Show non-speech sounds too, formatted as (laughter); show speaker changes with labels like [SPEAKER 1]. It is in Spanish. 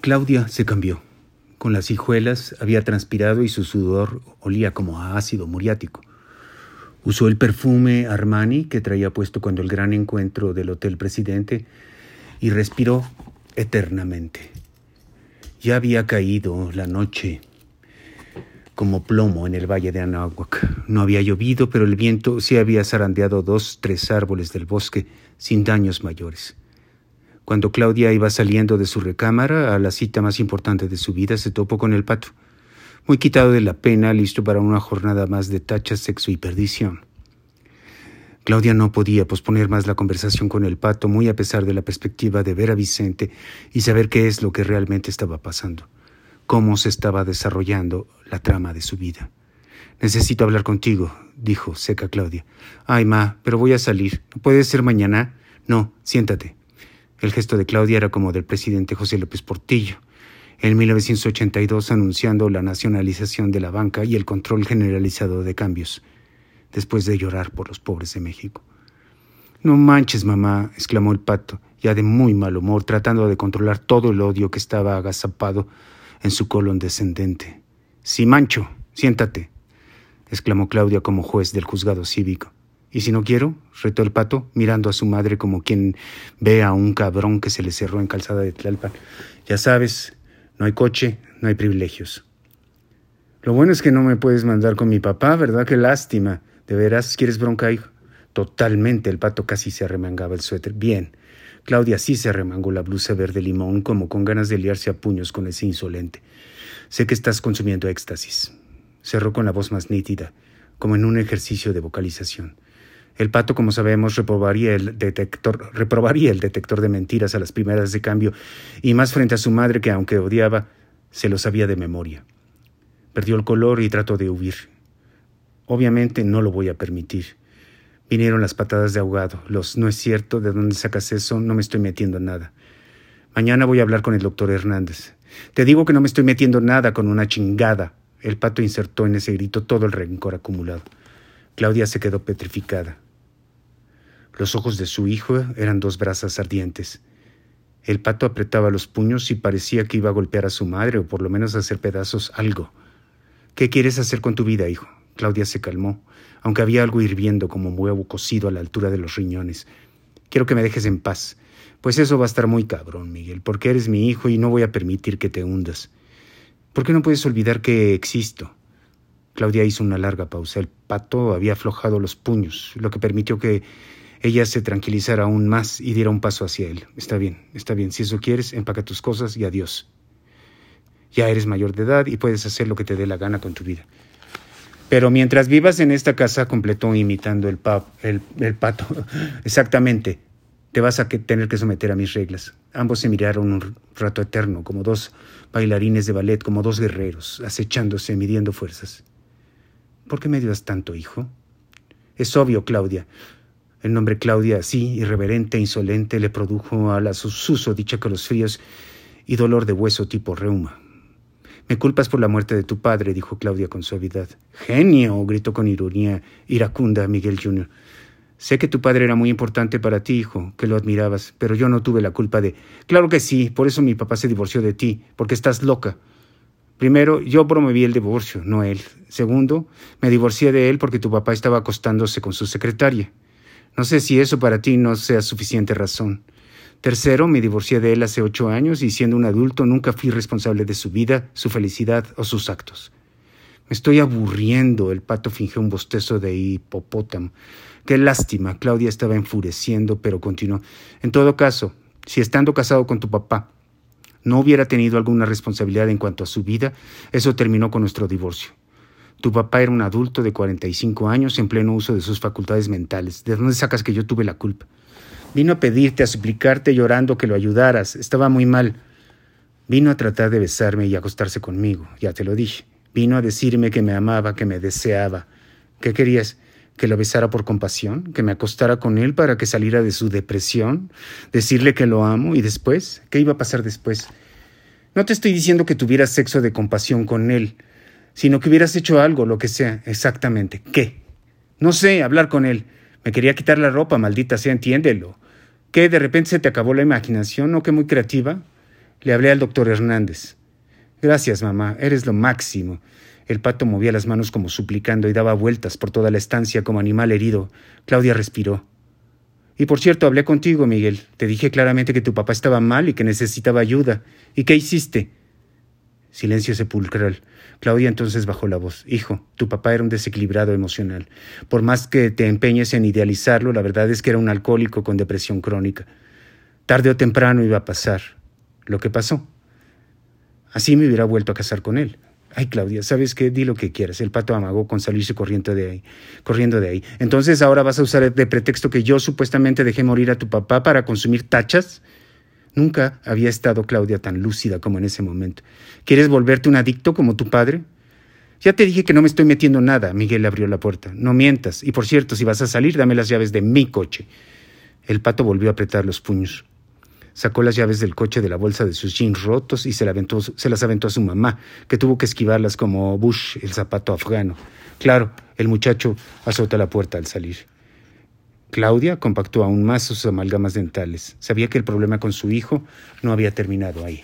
[SPEAKER 1] Claudia se cambió. Con las hijuelas había transpirado y su sudor olía como a ácido muriático. Usó el perfume Armani que traía puesto cuando el gran encuentro del Hotel Presidente y respiró eternamente. Ya había caído la noche como plomo en el valle de Anáhuac. No había llovido, pero el viento sí había zarandeado dos, tres árboles del bosque sin daños mayores. Cuando Claudia iba saliendo de su recámara a la cita más importante de su vida, se topó con el pato, muy quitado de la pena, listo para una jornada más de tacha, sexo y perdición. Claudia no podía posponer más la conversación con el pato, muy a pesar de la perspectiva de ver a Vicente y saber qué es lo que realmente estaba pasando, cómo se estaba desarrollando la trama de su vida. Necesito hablar contigo, dijo seca Claudia. Ay, ma, pero voy a salir. ¿Puede ser mañana? No, siéntate. El gesto de Claudia era como del presidente José López Portillo, en 1982 anunciando la nacionalización de la banca y el control generalizado de cambios, después de llorar por los pobres de México. No manches, mamá, exclamó el pato, ya de muy mal humor, tratando de controlar todo el odio que estaba agazapado en su colon descendente. Sí, mancho, siéntate, exclamó Claudia como juez del juzgado cívico. ¿Y si no quiero? retó el pato, mirando a su madre como quien ve a un cabrón que se le cerró en calzada de Tlalpan. Ya sabes, no hay coche, no hay privilegios. Lo bueno es que no me puedes mandar con mi papá, ¿verdad? Qué lástima. ¿De veras quieres bronca, hijo? Totalmente, el pato casi se arremangaba el suéter. Bien. Claudia sí se arremangó la blusa verde limón, como con ganas de liarse a puños con ese insolente. Sé que estás consumiendo éxtasis. Cerró con la voz más nítida, como en un ejercicio de vocalización. El pato, como sabemos, reprobaría el detector, reprobaría el detector de mentiras a las primeras de cambio, y más frente a su madre que, aunque odiaba, se lo sabía de memoria. Perdió el color y trató de huir. Obviamente no lo voy a permitir. Vinieron las patadas de ahogado. Los no es cierto, ¿de dónde sacas eso? No me estoy metiendo en nada. Mañana voy a hablar con el doctor Hernández. Te digo que no me estoy metiendo nada con una chingada. El pato insertó en ese grito todo el rencor acumulado. Claudia se quedó petrificada. Los ojos de su hijo eran dos brasas ardientes. El pato apretaba los puños y parecía que iba a golpear a su madre o por lo menos a hacer pedazos algo. ¿Qué quieres hacer con tu vida, hijo? Claudia se calmó, aunque había algo hirviendo como huevo cocido a la altura de los riñones. Quiero que me dejes en paz. Pues eso va a estar muy cabrón, Miguel, porque eres mi hijo y no voy a permitir que te hundas. ¿Por qué no puedes olvidar que existo? Claudia hizo una larga pausa. El pato había aflojado los puños, lo que permitió que ella se tranquilizara aún más y diera un paso hacia él. Está bien, está bien. Si eso quieres, empaca tus cosas y adiós. Ya eres mayor de edad y puedes hacer lo que te dé la gana con tu vida. Pero mientras vivas en esta casa, completó imitando el, pato, (laughs) exactamente, te vas a tener que someter a mis reglas. Ambos se miraron un rato eterno, como dos bailarines de ballet, como dos guerreros, acechándose, midiendo fuerzas. ¿Por qué me odias tanto, hijo? Es obvio, Claudia. El nombre Claudia, así, irreverente e insolente, le produjo a la suso dicha fríos y dolor de hueso tipo reuma. Me culpas por la muerte de tu padre, dijo Claudia con suavidad. Genio, gritó con ironía iracunda Miguel Jr. Sé que tu padre era muy importante para ti, hijo, que lo admirabas, pero yo no tuve la culpa de... Claro que sí, por eso mi papá se divorció de ti, porque estás loca. Primero, yo promoví el divorcio, no él. Segundo, me divorcié de él porque tu papá estaba acostándose con su secretaria. No sé si eso para ti no sea suficiente razón. Tercero, me divorcié de él hace ocho años y siendo un adulto nunca fui responsable de su vida, su felicidad o sus actos. Me estoy aburriendo. El pato fingió un bostezo de hipopótamo. Qué lástima. Claudia estaba enfureciendo, pero continuó. En todo caso, si estando casado con tu papá no hubiera tenido alguna responsabilidad en cuanto a su vida, eso terminó con nuestro divorcio. Tu papá era un adulto de 45 años en pleno uso de sus facultades mentales. ¿De dónde sacas que yo tuve la culpa? Vino a pedirte, a suplicarte llorando que lo ayudaras. Estaba muy mal. Vino a tratar de besarme y acostarse conmigo, ya te lo dije. Vino a decirme que me amaba, que me deseaba. ¿Qué querías? Que lo besara por compasión, que me acostara con él para que saliera de su depresión, decirle que lo amo y después, ¿qué iba a pasar después? No te estoy diciendo que tuvieras sexo de compasión con él, sino que hubieras hecho algo, lo que sea, exactamente. ¿Qué? No sé, hablar con él. Me quería quitar la ropa, maldita sea, entiéndelo. ¿Qué? ¿De repente se te acabó la imaginación? ¿No que muy creativa? Le hablé al doctor Hernández. Gracias, mamá, eres lo máximo. El pato movía las manos como suplicando y daba vueltas por toda la estancia como animal herido. Claudia respiró. Y por cierto, hablé contigo, Miguel. Te dije claramente que tu papá estaba mal y que necesitaba ayuda. ¿Y qué hiciste? Silencio sepulcral. Claudia entonces bajó la voz. Hijo, tu papá era un desequilibrado emocional. Por más que te empeñes en idealizarlo, la verdad es que era un alcohólico con depresión crónica. Tarde o temprano iba a pasar. Lo que pasó. Así me hubiera vuelto a casar con él. Ay, Claudia, ¿sabes qué? Di lo que quieras. El pato amagó con salirse corriendo de ahí. Corriendo de ahí. Entonces ahora vas a usar de pretexto que yo supuestamente dejé morir a tu papá para consumir tachas. Nunca había estado Claudia tan lúcida como en ese momento. ¿Quieres volverte un adicto como tu padre? Ya te dije que no me estoy metiendo nada. Miguel abrió la puerta. No mientas. Y por cierto, si vas a salir, dame las llaves de mi coche. El pato volvió a apretar los puños. Sacó las llaves del coche de la bolsa de sus jeans rotos y se, se las aventó a su mamá, que tuvo que esquivarlas como Bush, el zapato afgano. Claro, el muchacho azotó la puerta al salir. Claudia compactó aún más sus amalgamas dentales. Sabía que el problema con su hijo no había terminado ahí.